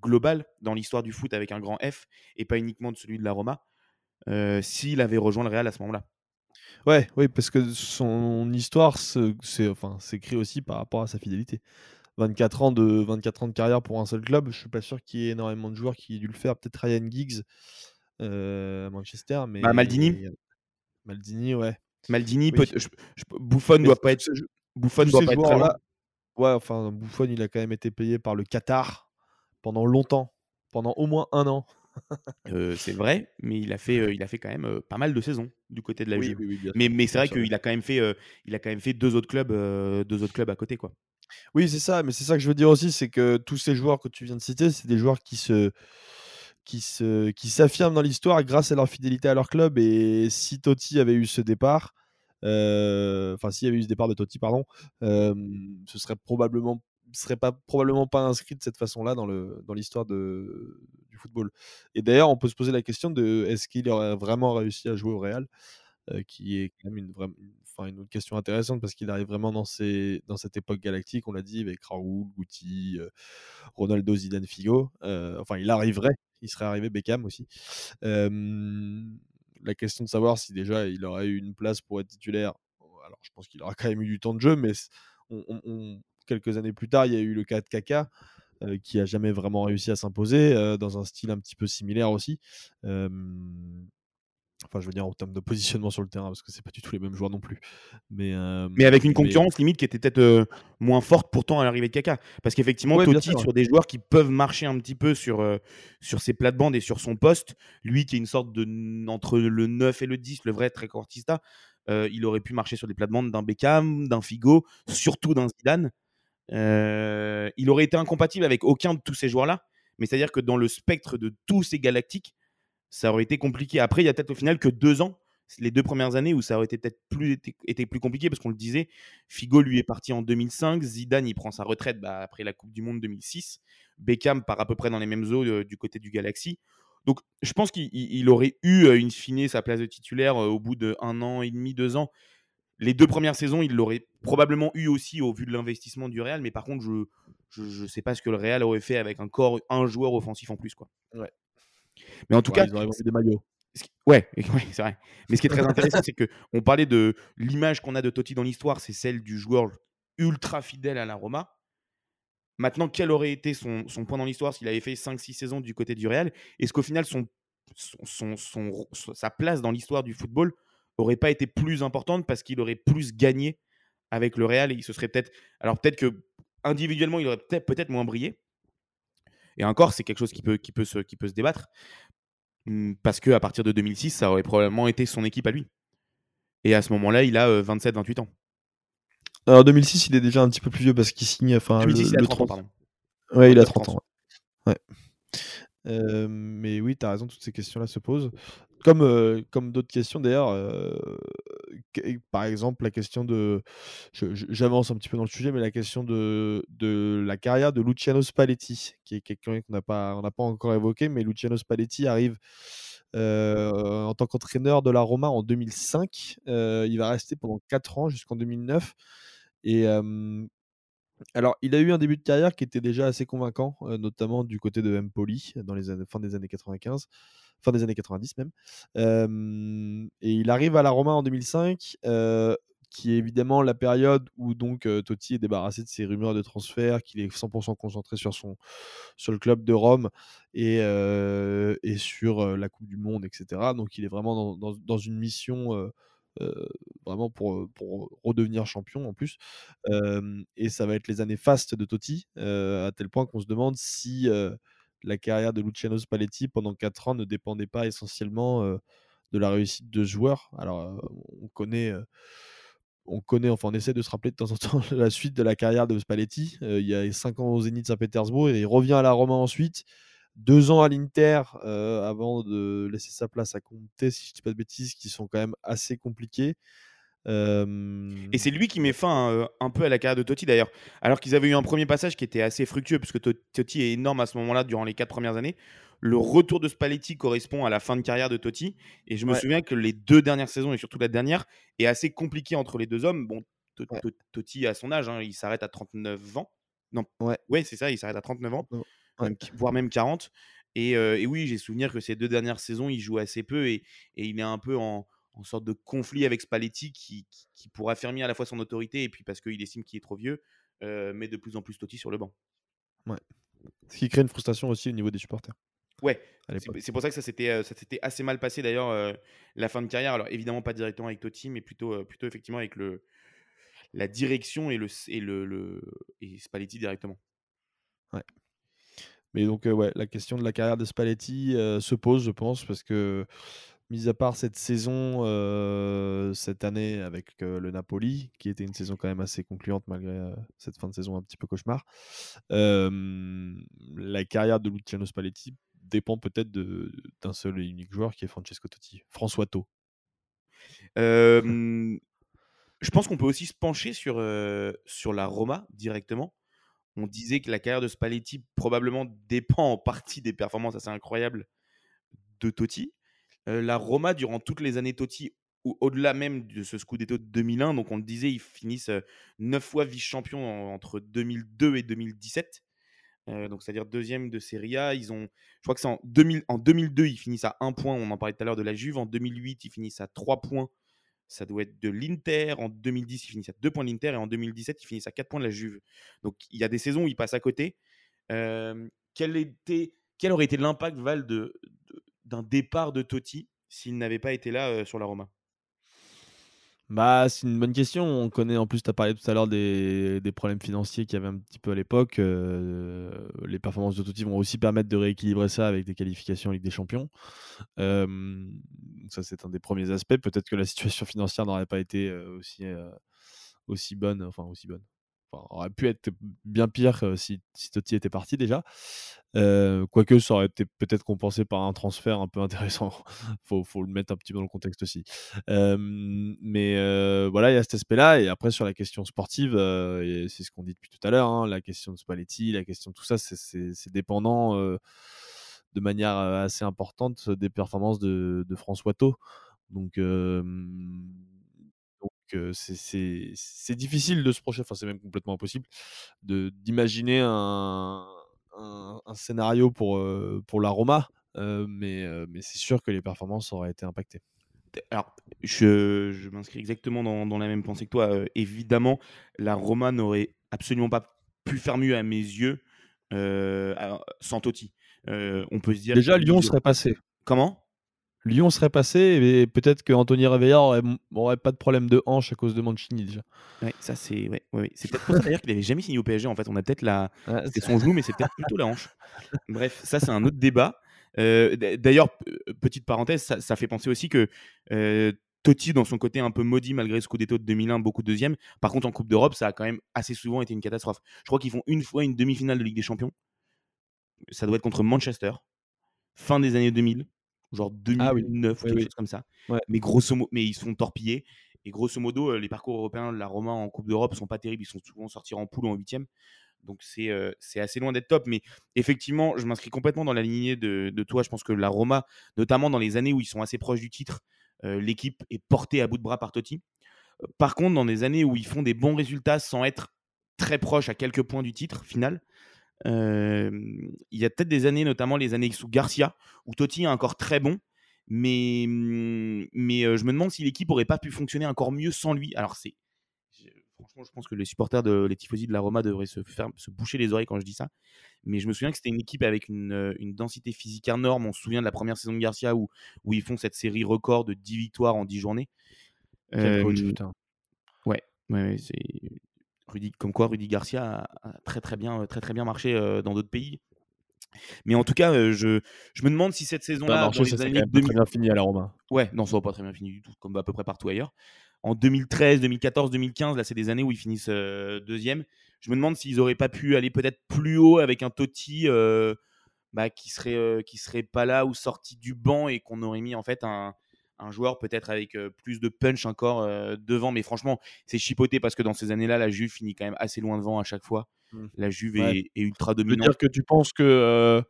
global dans l'histoire du foot avec un grand F et pas uniquement de celui de la Roma euh, s'il avait rejoint le Real à ce moment-là. Ouais, oui, parce que son histoire c'est enfin, s'écrit aussi par rapport à sa fidélité. 24 ans de 24 ans de carrière pour un seul club, je suis pas sûr qu'il y ait énormément de joueurs qui aient dû le faire. Peut-être Ryan Giggs euh, à Manchester, mais bah, Maldini. Maldini, ouais. Maldini, peut, je, Buffon doit pas être. Buffon doit pas être très Ouais, enfin Buffon, il a quand même été payé par le Qatar pendant longtemps, pendant au moins un an. Euh, c'est vrai, mais il a fait, euh, il a fait quand même euh, pas mal de saisons du côté de la oui, mais, mais c'est vrai qu'il a quand même fait, il a quand même fait deux autres clubs, deux autres clubs à côté, quoi. Oui, c'est ça, mais c'est ça que je veux dire aussi, c'est que tous ces joueurs que tu viens de citer, c'est des joueurs qui se, qui se, qui s'affirment dans l'histoire grâce à leur fidélité à leur club. Et si Totti avait eu ce départ, enfin s'il y avait eu ce départ de Totti, pardon, ce serait probablement serait pas probablement pas inscrit de cette façon-là dans dans l'histoire de du football. Et d'ailleurs, on peut se poser la question de est-ce qu'il aurait vraiment réussi à jouer au Real, euh, qui est quand même une enfin une autre question intéressante parce qu'il arrive vraiment dans ces dans cette époque galactique, on l'a dit avec Raoul, Guti, euh, Ronaldo, Zidane, Figo. Euh, enfin, il arriverait, il serait arrivé Beckham aussi. la question de savoir si déjà il aurait eu une place pour être titulaire alors je pense qu'il aura quand même eu du temps de jeu, mais quelques années plus tard, il y a eu le cas de Kaka. qui a jamais vraiment réussi à s'imposer dans un style un petit peu similaire aussi. Enfin, je veux dire en termes de positionnement sur le terrain, parce que c'est pas du tout les mêmes joueurs non plus. Mais, euh, mais avec une concurrence limite qui était peut-être euh, moins forte pourtant à l'arrivée de Kaka. Parce qu'effectivement, Totti, sur des joueurs qui peuvent marcher un petit peu sur, euh, sur ses plates-bandes et sur son poste, lui qui est une sorte de. entre le 9 et le 10, le vrai très cortista, il aurait pu marcher sur des plates-bandes d'un Beckham, d'un Figo, surtout d'un Zidane. Il aurait été incompatible avec aucun de tous ces joueurs-là. Mais c'est-à-dire que dans le spectre de tous ces galactiques, ça aurait été compliqué. Après, il y a peut-être au final que deux ans, les deux premières années où ça aurait été peut-être plus, compliqué parce qu'on le disait, Figo lui est parti en 2005, Zidane il prend sa retraite bah, après la Coupe du Monde 2006, Beckham part à peu près dans les mêmes eaux euh, du côté du Galaxy. Donc je pense qu'il aurait eu euh, fine sa place de titulaire euh, au bout d'un an et demi, deux ans. Les deux premières saisons, il l'aurait probablement eu aussi au vu de l'investissement du Real, mais par contre, je ne sais pas ce que le Real aurait fait avec encore un joueur offensif en plus. Quoi. Ouais. Mais en tout cas. Ils auraient des maillots. Ouais, c'est vrai. Mais ce qui est très intéressant, c'est que on parlait de l'image qu'on a de Totti dans l'histoire, c'est celle du joueur ultra fidèle à la Roma. Maintenant, quel aurait été son, son point dans l'histoire s'il avait fait 5-6 saisons du côté du Real? Est-ce qu'au final, son, son, son, sa place dans l'histoire du football aurait pas été plus importante parce qu'il aurait plus gagné avec le Real et il se serait peut-être. Alors, peut-être que individuellement, il aurait peut-être peut moins brillé, et encore, c'est quelque chose qui peut, qui peut, se, qui peut se débattre. Mmh, parce qu'à partir de 2006, ça aurait probablement été son équipe à lui. Et à ce moment-là, il a 27-28 ans. Alors 2006, il est déjà un petit peu plus vieux parce qu'il signe. Enfin, 2006, il a 30, ans, pardon. Ouais, il a 30 ans. Ouais. mais oui, tu as raison, toutes ces questions-là se posent. Comme, comme d'autres questions d'ailleurs, par exemple la question de, j'avance un petit peu dans le sujet, mais la question de, de la carrière de Luciano Spalletti, qui est quelqu'un qu'on n'a pas, pas encore évoqué, mais Luciano Spalletti arrive en tant qu'entraîneur de la Roma en 2005. il va rester pendant 4 ans jusqu'en 2009. Et alors, il a eu un début de carrière qui était déjà assez convaincant, notamment du côté de Empoli, dans les années, fin des années 95 fin des années 90 même. et il arrive à la Roma en 2005, qui est évidemment la période où donc Totti est débarrassé de ses rumeurs de transfert, qu'il est 100% concentré sur, son, sur le club de Rome et, et sur la Coupe du Monde, etc. Donc il est vraiment dans, dans, une mission... vraiment pour, pour redevenir champion en plus. et ça va être les années fastes de Totti, à tel point qu'on se demande si la carrière de Luciano Spalletti pendant 4 ans ne dépendait pas essentiellement de la réussite de joueurs. Alors, on connaît on connaît, enfin on essaie de se rappeler de temps en temps la suite de la carrière de Spalletti. il y a 5 ans au Zénith Saint-Pétersbourg et il revient à la Roma ensuite. Deux ans à l'Inter avant de laisser sa place à Conte, si je ne dis pas de bêtises, qui sont quand même assez compliqués. Et c'est lui qui met fin un peu à la carrière de Totti d'ailleurs. Alors qu'ils avaient eu un premier passage qui était assez fructueux, puisque Totti est énorme à ce moment-là durant les quatre premières années. Le retour de Spalletti correspond à la fin de carrière de Totti. Et je me souviens que les deux dernières saisons, et surtout la dernière, est assez compliqué entre les deux hommes. Bon, Totti à son âge, hein, il s'arrête à 39 ans. Non, ouais, c'est ça, il s'arrête à 39 ans, voire même 40. Et, oui, j'ai souvenir que ces deux dernières saisons, il joue assez peu et il est un peu en, en sorte de conflit avec Spalletti qui, qui, pour affermir à la fois son autorité et puis parce qu'il estime qu'il est trop vieux, euh, met de plus en plus Totti sur le banc. Ouais. Ce qui crée une frustration aussi au niveau des supporters. Ouais, c'est pour ça que ça s'était euh, assez mal passé d'ailleurs euh, la fin de carrière. Alors évidemment pas directement avec Totti, mais plutôt, plutôt effectivement avec le, la direction et, le, et, le, le et Spalletti directement. Ouais. Mais donc, ouais, la question de la carrière de Spalletti se pose, je pense, parce que mis à part cette saison, cette année avec le Napoli, qui était une saison quand même assez concluante malgré cette fin de saison un petit peu cauchemar, la carrière de Luciano Spalletti dépend peut-être d'un seul et unique joueur qui est Francesco Totti, François To. je pense qu'on peut aussi se pencher sur, sur la Roma directement. On disait que la carrière de Spalletti probablement dépend en partie des performances assez incroyables de Totti la Roma, durant toutes les années Totti, ou au-delà même de ce Scudetto de 2001, donc on le disait, ils finissent neuf fois vice-champion entre 2002 et 2017. donc c'est-à-dire deuxième de Serie A. Ils ont, je crois que c'est en, 2000, en 2002, ils finissent à un point. On en parlait tout à l'heure de la Juve. En 2008, ils finissent à trois points ça doit être de l'Inter. En 2010, il finit à 2 points de l'Inter. Et en 2017, il finit à 4 points de la Juve. Donc il y a des saisons où il passe à côté. quel, était, quel aurait été l'impact, Val, de, d'un départ de Totti s'il n'avait pas été là sur la Roma? Bah, c'est une bonne question. On connaît en plus, tu as parlé tout à l'heure des, problèmes financiers qu'il y avait un petit peu à l'époque. les performances de Totti vont aussi permettre de rééquilibrer ça avec des qualifications en Ligue des Champions. ça, c'est un des premiers aspects. Peut-être que la situation financière n'aurait pas été aussi bonne, enfin aussi bonne aurait pu être bien pire si, si, Totti était parti déjà. quoique ça aurait été peut-être compensé par un transfert un peu intéressant. faut, faut le mettre un petit peu dans le contexte aussi. mais voilà, il y a cet aspect-là. Et après, sur la question sportive, c'est ce qu'on dit depuis tout à l'heure, hein, la question de Spalletti, la question de tout ça, c'est dépendant de manière assez importante des performances de, François Thau. Donc, c'est difficile de se projeter, enfin c'est même complètement impossible, d'imaginer un, un, scénario pour, pour la Roma, mais, mais c'est sûr que les performances auraient été impactées. Alors, je, je m'inscris exactement dans, dans, la même pensée que toi. évidemment, la Roma n'aurait absolument pas pu faire mieux à mes yeux sans Totti. on peut se dire. Déjà, Lyon serait passé. Comment? Lyon serait passé et peut-être que Anthony aurait, aurait, pas de problème de hanche à cause de Mancini déjà. Ouais, ça c'est ouais, ouais, c'est peut-être pour ça d'ailleurs qu'il avait jamais signé au PSG en fait. On a peut-être la c'est son genou mais c'est peut-être plutôt la hanche. Bref, ça c'est un autre débat. Euh, d'ailleurs, petite parenthèse, ça, fait penser aussi que euh, Totti, dans son côté un peu maudit malgré ce coup d'état de 2001, beaucoup deuxième. Par contre, en Coupe d'Europe, ça a quand même assez souvent été une catastrophe. Je crois qu'ils font une fois une demi-finale de Ligue des Champions. Ça doit être contre Manchester, fin des années 2000 genre 2009 ah quelque chose comme ça. Mais grosso modo, mais ils sont torpillés. Et grosso modo, euh, les parcours européens de la Roma en Coupe d'Europe sont pas terribles. Ils sont souvent sortis en poule ou en huitième. Donc c'est euh, c'est assez loin d'être top. Mais effectivement, je m'inscris complètement dans la lignée de, de, toi. Je pense que la Roma, notamment dans les années où ils sont assez proches du titre, euh, l'équipe est portée à bout de bras par Totti. Par contre, dans des années où ils font des bons résultats sans être très proches à quelques points du titre final, il y a peut-être des années, notamment les années sous Garcia, où Totti est encore très bon, mais, mmh, mais je me demande si l'équipe aurait pas pu fonctionner encore mieux sans lui. Alors c'est franchement, je pense que les supporters de les tifosi de la Roma devraient se faire se boucher les oreilles quand je dis ça. Mais je me souviens que c'était une équipe avec une, une, densité physique énorme. On se souvient de la première saison de Garcia où, où ils font cette série record de 10 victoires en 10 journées. Quel Ouais, ouais, c'est Rudy, comme quoi Rudy Garcia a, très très bien, très, très bien marché euh, dans d'autres pays. Mais en tout cas, euh, je, je, me demande si cette saison-là, 2000... très bien fini à la Roma. Ouais, non, ça va pas très bien fini du tout, comme à peu près partout ailleurs. En 2013, 2014, 2015, là, c'est des années où ils finissent euh, deuxième. Je me demande s'ils auraient pas pu aller peut-être plus haut avec un Totti bah, qui serait qui serait pas là ou sorti du banc et qu'on aurait mis en fait un, un joueur peut-être avec plus de punch encore devant. Mais franchement, c'est chipoté parce que dans ces années-là, la Juve finit quand même assez loin devant à chaque fois. Mmh. La Juve est, ultra dominante. dire que tu penses que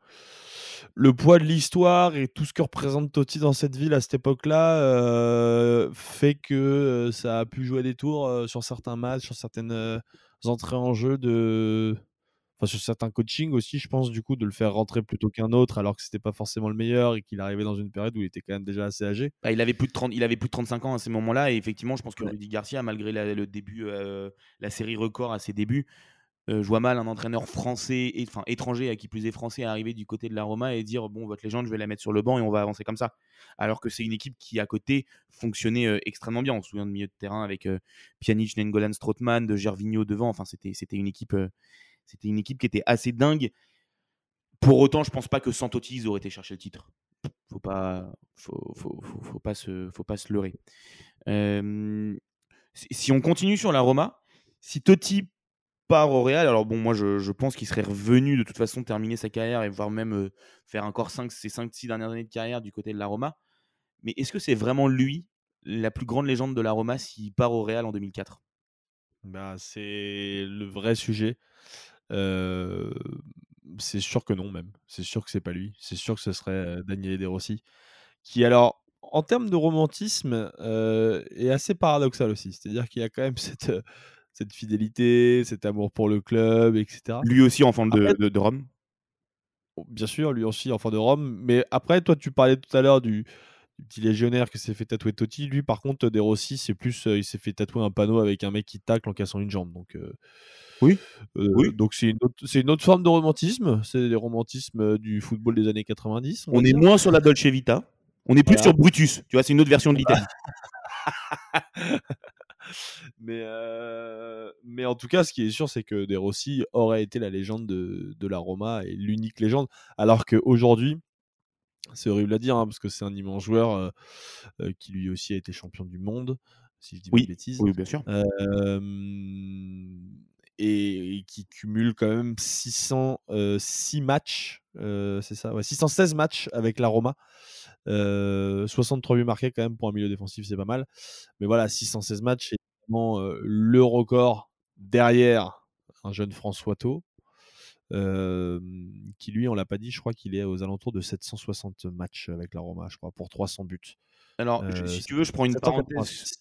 le poids de l'histoire et tout ce que représente Totti dans cette ville à cette époque-là fait que ça a pu jouer des tours sur certains matchs, sur certaines entrées en jeu de enfin sur certains coachings aussi, je pense du coup de le faire rentrer plutôt qu'un autre alors que c'était pas forcément le meilleur et qu'il arrivait dans une période où il était quand même déjà assez âgé. Bah, il avait plus de 30, il avait plus de 35 ans à ces moments-là et effectivement, je pense que Rudy Garcia malgré le début euh, la série record à ses débuts euh, je vois mal un entraîneur français, enfin étranger à qui plus est français, arriver du côté de la Roma et dire bon votre légende je vais la mettre sur le banc et on va avancer comme ça. Alors que c'est une équipe qui à côté fonctionnait euh, extrêmement bien. On se souvient de milieu de terrain avec Pjanic, Nengolan, Strootman, de Gervinho devant. Enfin c'était c'était une équipe c'était une équipe qui était assez dingue. Pour autant, je pense pas que sans Totti, ils auraient été chercher le titre. Faut pas, faut, faut, faut, pas se, faut pas se leurrer. si on continue sur la Roma, si Totti part au Real, alors bon, moi je, pense qu'il serait revenu de toute façon terminer sa carrière et voire même euh, faire encore 5, ses 5-6 dernières années de carrière du côté de la Roma. Mais est-ce que c'est vraiment lui la plus grande légende de la Roma s'il part au Real en 2004 bah, C'est le vrai sujet c'est sûr que non, même. C'est sûr que c'est pas lui. C'est sûr que ce serait Daniele De Rossi. Qui, alors, en termes de romantisme, est assez paradoxal aussi. C'est-à-dire qu'il y a quand même cette, cette fidélité, cet amour pour le club, etc. Lui aussi, enfant de, de, Rome? Bien sûr, lui aussi, enfant de Rome. Mais après, toi, tu parlais tout à l'heure du, petit légionnaire qui s'est fait tatouer Totti. Lui, par contre, De Rossi, c'est plus, il s'est fait tatouer un panneau avec un mec qui tacle en cassant une jambe. Donc, oui. Donc c'est une, une, autre forme de romantisme. C'est les romantismes du football des années 90. On, est moins sur la Dolce Vita. On est plus sur Brutus. Tu vois, c'est une autre version de l'Italie. mais, mais en tout cas, ce qui est sûr, c'est que De Rossi aurait été la légende de, de la Roma et l'unique légende. Alors qu'aujourd'hui, c'est horrible à dire, hein, parce que c'est un immense joueur qui lui aussi a été champion du monde, si je dis pas de bêtises. Oui, bien sûr. et, qui cumule quand même 606 matchs, c'est ça, ouais, 616 matchs avec la Roma. 63 buts marqués quand même pour un milieu défensif, c'est pas mal. Mais voilà, 616 matchs, c'est vraiment le record derrière un jeune François Thau, qui lui, on l'a pas dit, je crois qu'il est aux alentours de 760 matchs avec la Roma, je crois, pour 300 buts. Alors, si tu veux, je prends une parenthèse.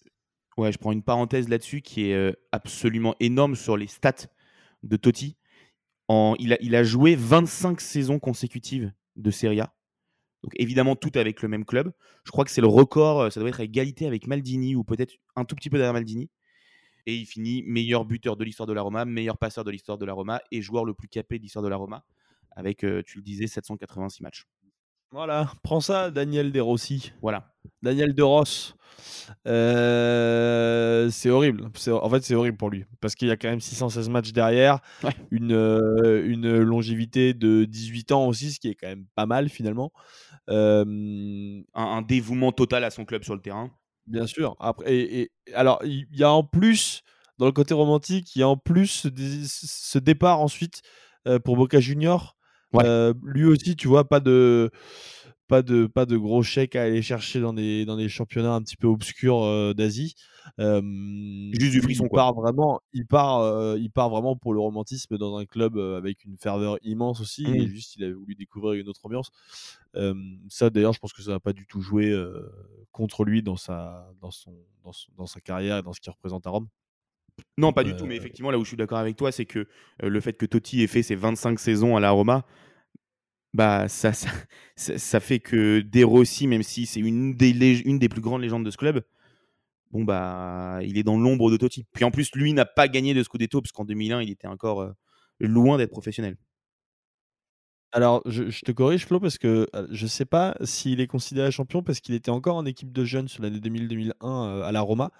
Ouais, je prends une parenthèse là-dessus qui est absolument énorme sur les stats de Totti. En, il, a, il a joué 25 saisons consécutives de Serie A. Donc évidemment, tout avec le même club. Je crois que c'est le record, ça doit être à égalité avec Maldini ou peut-être un tout petit peu derrière Maldini. Et il finit meilleur buteur de l'histoire de la Roma, meilleur passeur de l'histoire de la Roma et joueur le plus capé de l'histoire de la Roma avec, tu le disais, 786 matchs. Voilà, prends ça, Daniel De Rossi. Voilà. Daniel De Ross. Euh, c'est horrible. En fait, c'est horrible pour lui. Parce qu'il y a quand même 616 matchs derrière. Une, euh, une longévité de 18 ans aussi, ce qui est quand même pas mal finalement. un, un, dévouement total à son club sur le terrain. Bien sûr. Après, et, alors, il y a en plus, dans le côté romantique, il y a en plus ce départ ensuite euh, pour Boca Junior lui aussi, tu vois, pas de, pas de, pas de gros chèques à aller chercher dans des, dans des championnats un petit peu obscurs d'Asie. Juste du frisson, il Part vraiment, il, part, il part vraiment pour le romantisme dans un club avec une ferveur immense aussi. Et mmh. juste, il avait voulu découvrir une autre ambiance. ça, d'ailleurs, je pense que ça n'a pas du tout joué contre lui dans sa, dans, son, dans, dans sa carrière et dans ce qu'il représente à Rome. Non, pas du tout. Mais effectivement, là où je suis d'accord avec toi, c'est que le fait que Totti ait fait ses 25 saisons à la Roma, bah ça, fait que De Rossi, même si c'est une des, plus grandes légendes de ce club, bon bah il est dans l'ombre de Totti. Puis en plus, lui n'a pas gagné de Scudetto parce qu'en 2001, il était encore loin d'être professionnel. Alors, je, te corrige, Flo, parce que je ne sais pas s'il est considéré champion parce qu'il était encore en équipe de jeunes sur l'année 2000-2001 à la Roma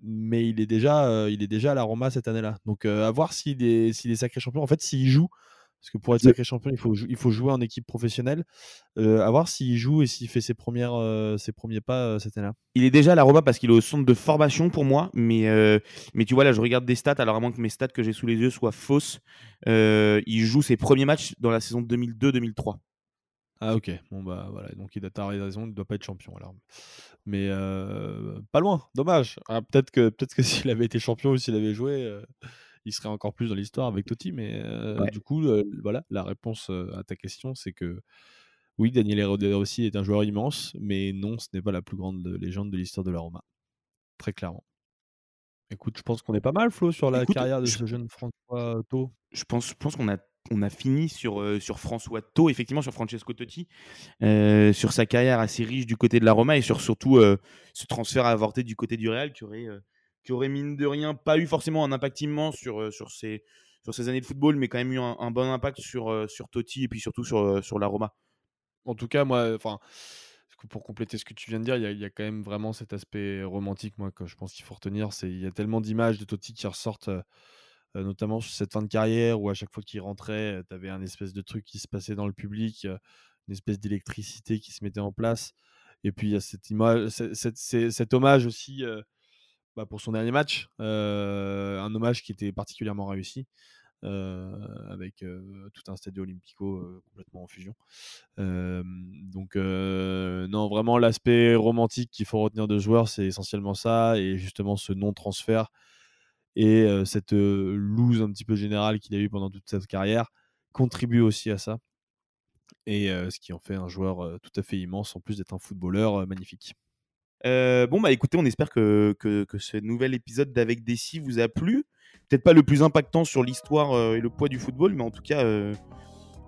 mais il est déjà, à la Roma cette année-là. Donc à voir s'il est, est sacré champion. En fait, s'il joue, parce que pour être sacré champion, il faut, il faut jouer en équipe professionnelle. à voir s'il joue et s'il fait ses, premières, ses premiers pas cette année-là. Il est déjà à la Roma parce qu'il est au centre de formation pour moi. Mais, mais tu vois, là, je regarde des stats. Alors, à moins que mes stats que j'ai sous les yeux soient fausses, il joue ses premiers matchs dans la saison 2002-2003. Ah ok, bon bah voilà, donc il a raison, il ne doit pas être champion alors. Mais pas loin, dommage. Ah, peut-être que, peut que s'il avait été champion ou s'il avait joué, il serait encore plus dans l'histoire avec Totti. Mais du coup, voilà, la réponse à ta question, c'est que oui, Daniel aussi est un joueur immense, mais non, ce n'est pas la plus grande légende de l'histoire de la Roma. Très clairement. Écoute, je pense qu'on est pas mal, Flo, sur la carrière de ce jeune François Tau. Je pense, je pense qu'on a on a fini sur, euh, sur François Tau, effectivement sur Francesco Totti, euh, sur sa carrière assez riche du côté de la Roma et sur surtout euh, ce transfert avorté du côté du Real qui aurait, aurait mine de rien pas eu forcément un impact immense sur, sur, ses, sur ses années de football, mais quand même eu un, bon impact sur, sur Totti et puis surtout sur, sur la. En tout cas, moi, pour compléter ce que tu viens de dire, il y, a quand même vraiment cet aspect romantique, moi, que je pense qu'il faut retenir. C'est il y a tellement d'images de Totti qui ressortent notamment sur cette fin de carrière où à chaque fois qu'il rentrait, tu avais un espèce de truc qui se passait dans le public, une espèce d'électricité qui se mettait en place. Et puis il y a cette image, cet hommage aussi bah, pour son dernier match, un hommage qui était particulièrement réussi. avec tout un stade Olimpico complètement en fusion. donc non, vraiment l'aspect romantique qu'il faut retenir de joueur, c'est essentiellement ça, et justement ce non-transfert et cette loose un petit peu générale qu'il a eu pendant toute sa carrière contribue aussi à ça. Et ce qui en fait un joueur tout à fait immense, en plus d'être un footballeur magnifique. Bon, bah écoutez, on espère que, ce nouvel épisode d'Avec Dessy vous a plu. Peut-être pas le plus impactant sur l'histoire et le poids du football, mais en tout cas,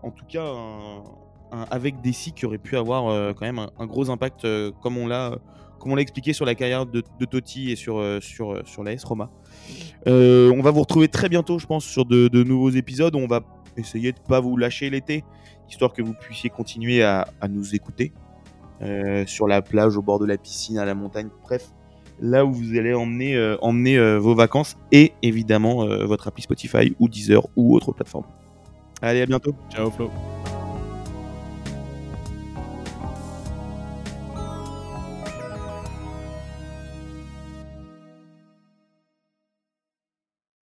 en tout cas un avec Dessy qui aurait pu avoir euh, quand même un, gros impact, euh, comme on l'a comme l'a expliqué sur la carrière de, Totti et sur, euh, sur, euh, sur l'AS Roma. Euh, on va vous retrouver très bientôt, je pense, sur de, nouveaux épisodes. On va essayer de pas vous lâcher l'été, histoire que vous puissiez continuer à, nous écouter euh, sur la plage, au bord de la piscine, à la montagne, bref, là où vous allez emmener, euh, euh, vos vacances et évidemment euh, votre appli Spotify ou Deezer ou autre plateforme. Allez, à bientôt. Ciao Flo.